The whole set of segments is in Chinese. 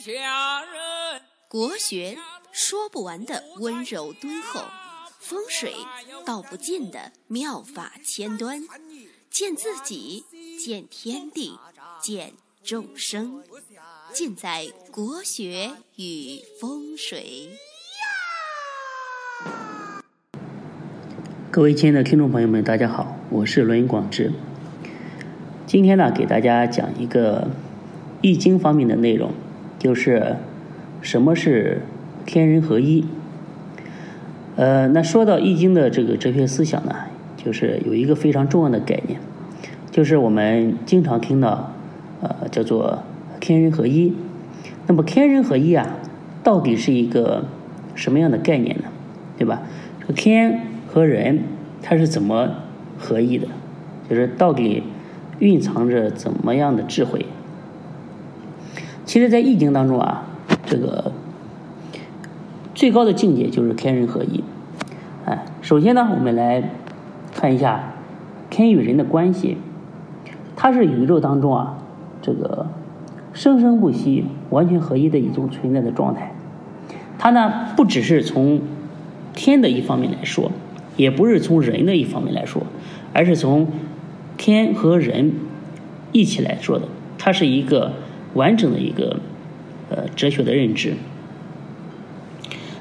下人。国学说不完的温柔敦厚，风水道不尽的妙法千端，见自己，见天地，见众生，尽在国学与风水。各位亲爱的听众朋友们，大家好，我是罗云广志。今天呢，给大家讲一个易经方面的内容，就是什么是天人合一。呃，那说到易经的这个哲学思想呢，就是有一个非常重要的概念，就是我们经常听到，呃，叫做天人合一。那么天人合一啊，到底是一个什么样的概念呢？对吧？天。和人他是怎么合一的？就是到底蕴藏着怎么样的智慧？其实，在易经当中啊，这个最高的境界就是天人合一。哎，首先呢，我们来看一下天与人的关系，它是宇宙当中啊这个生生不息、完全合一的一种存在的状态。它呢，不只是从天的一方面来说。也不是从人的一方面来说，而是从天和人一起来说的，它是一个完整的一个呃哲学的认知。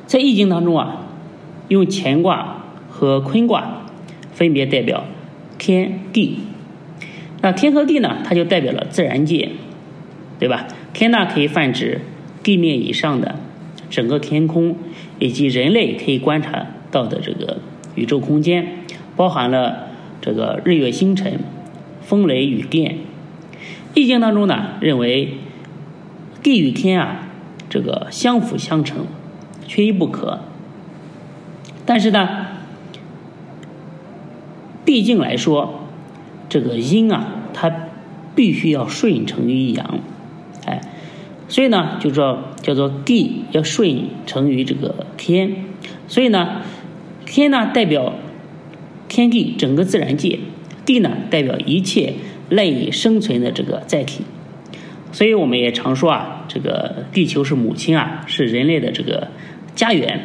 在易经当中啊，用乾卦和坤卦分别代表天地。那天和地呢，它就代表了自然界，对吧？天呢可以泛指地面以上的整个天空，以及人类可以观察到的这个。宇宙空间包含了这个日月星辰、风雷雨电。易经当中呢，认为地与天啊，这个相辅相成，缺一不可。但是呢，毕竟来说，这个阴啊，它必须要顺承于阳，哎，所以呢，就说叫做地要顺承于这个天，所以呢。天呢代表天地整个自然界，地呢代表一切赖以生存的这个载体，所以我们也常说啊，这个地球是母亲啊，是人类的这个家园，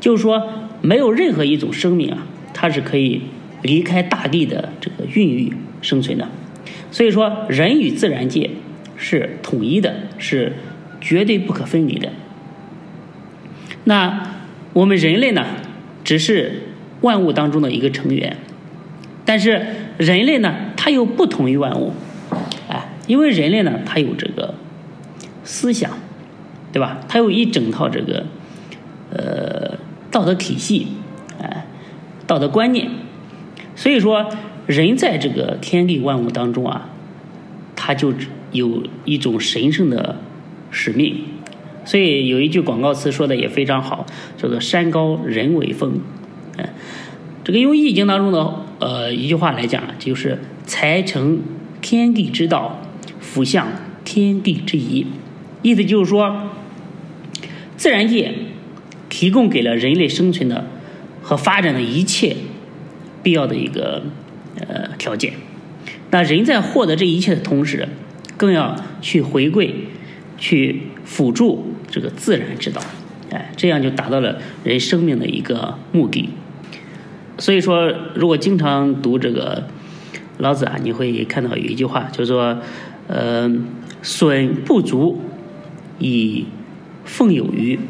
就是说没有任何一种生命啊，它是可以离开大地的这个孕育生存的，所以说人与自然界是统一的，是绝对不可分离的。那我们人类呢？只是万物当中的一个成员，但是人类呢，它又不同于万物，哎，因为人类呢，它有这个思想，对吧？它有一整套这个呃道德体系，哎，道德观念，所以说人在这个天地万物当中啊，他就有一种神圣的使命。所以有一句广告词说的也非常好，叫做“山高人为峰”。嗯，这个用《易经》当中的呃一句话来讲，就是“才成天地之道，辅向天地之宜”。意思就是说，自然界提供给了人类生存的和发展的一切必要的一个呃条件。那人在获得这一切的同时，更要去回归。去辅助这个自然之道，哎，这样就达到了人生命的一个目的。所以说，如果经常读这个老子啊，你会看到有一句话叫做“呃，损不足以奉有余”，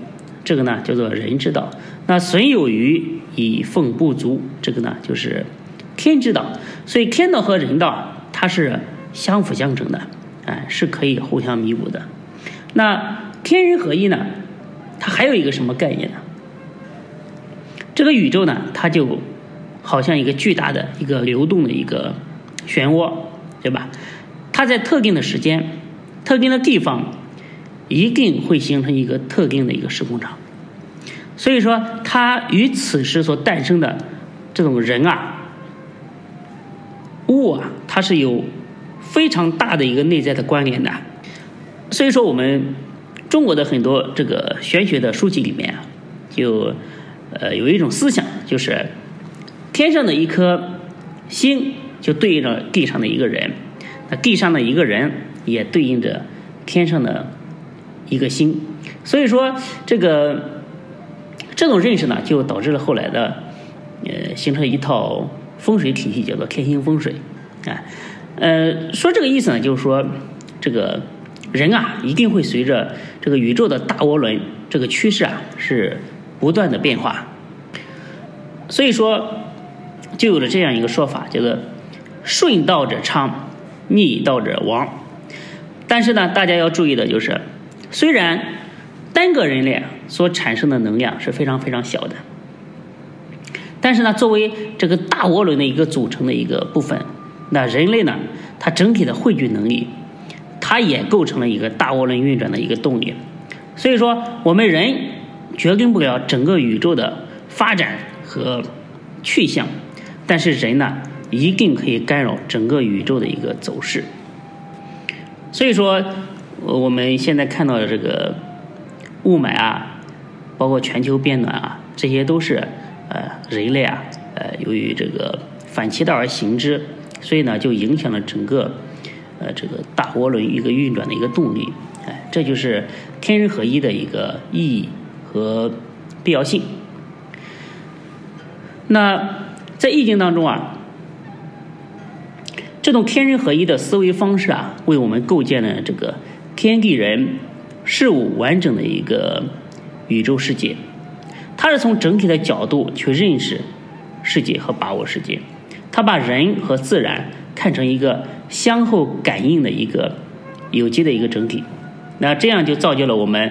这个呢叫做人之道；那损有余以奉不足，这个呢就是天之道。所以天道和人道它是相辅相成的，哎，是可以互相弥补的。那天人合一呢？它还有一个什么概念呢？这个宇宙呢，它就好像一个巨大的一个流动的一个漩涡，对吧？它在特定的时间、特定的地方，一定会形成一个特定的一个时空场。所以说，它与此时所诞生的这种人啊、物啊，它是有非常大的一个内在的关联的。所以说，我们中国的很多这个玄学的书籍里面啊，就呃有一种思想，就是天上的一颗星就对应着地上的一个人，那地上的一个人也对应着天上的一个星。所以说，这个这种认识呢，就导致了后来的呃形成一套风水体系，叫做天星风水。啊，呃，说这个意思呢，就是说这个人啊，一定会随着这个宇宙的大涡轮这个趋势啊，是不断的变化。所以说，就有了这样一个说法，叫做“顺道者昌，逆道者亡”。但是呢，大家要注意的就是，虽然单个人类所产生的能量是非常非常小的，但是呢，作为这个大涡轮的一个组成的一个部分，那人类呢，它整体的汇聚能力，它也构成了一个大涡轮运转的一个动力。所以说，我们人决定不了整个宇宙的发展和去向，但是人呢，一定可以干扰整个宇宙的一个走势。所以说，我们现在看到的这个雾霾啊，包括全球变暖啊，这些都是呃人类啊呃由于这个反其道而行之，所以呢就影响了整个呃这个大涡轮一个运转的一个动力，哎，这就是天人合一的一个意义和必要性。那在易经当中啊。这种天人合一的思维方式啊，为我们构建了这个天地人事物完整的一个宇宙世界。它是从整体的角度去认识世界和把握世界。它把人和自然看成一个相互感应的一个有机的一个整体。那这样就造就了我们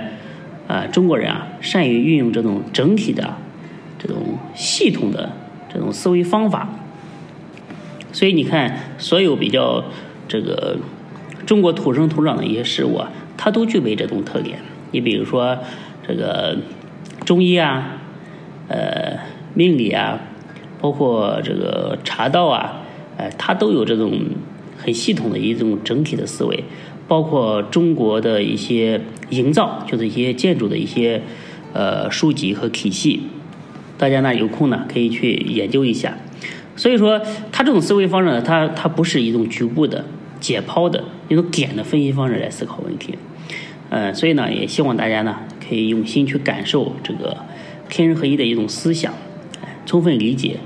啊中国人啊善于运用这种整体的这种系统的这种思维方法。所以你看，所有比较这个中国土生土长的一些事物啊，它都具备这种特点。你比如说这个中医啊，呃命理啊，包括这个茶道啊，呃，它都有这种很系统的一种整体的思维。包括中国的一些营造，就是一些建筑的一些呃书籍和体系，大家呢有空呢可以去研究一下。所以说，他这种思维方式呢，他他不是一种局部的解剖的一种点的分析方式来思考问题，呃，所以呢，也希望大家呢可以用心去感受这个天人合一的一种思想，充分理解，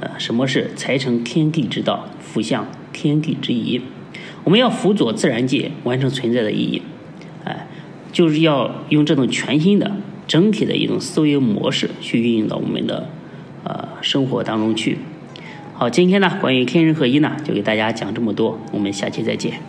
呃，什么是才成天地之道，福向天地之宜。我们要辅佐自然界完成存在的意义，哎，就是要用这种全新的整体的一种思维模式去运用到我们的呃生活当中去。好，今天呢，关于天人合一呢，就给大家讲这么多，我们下期再见。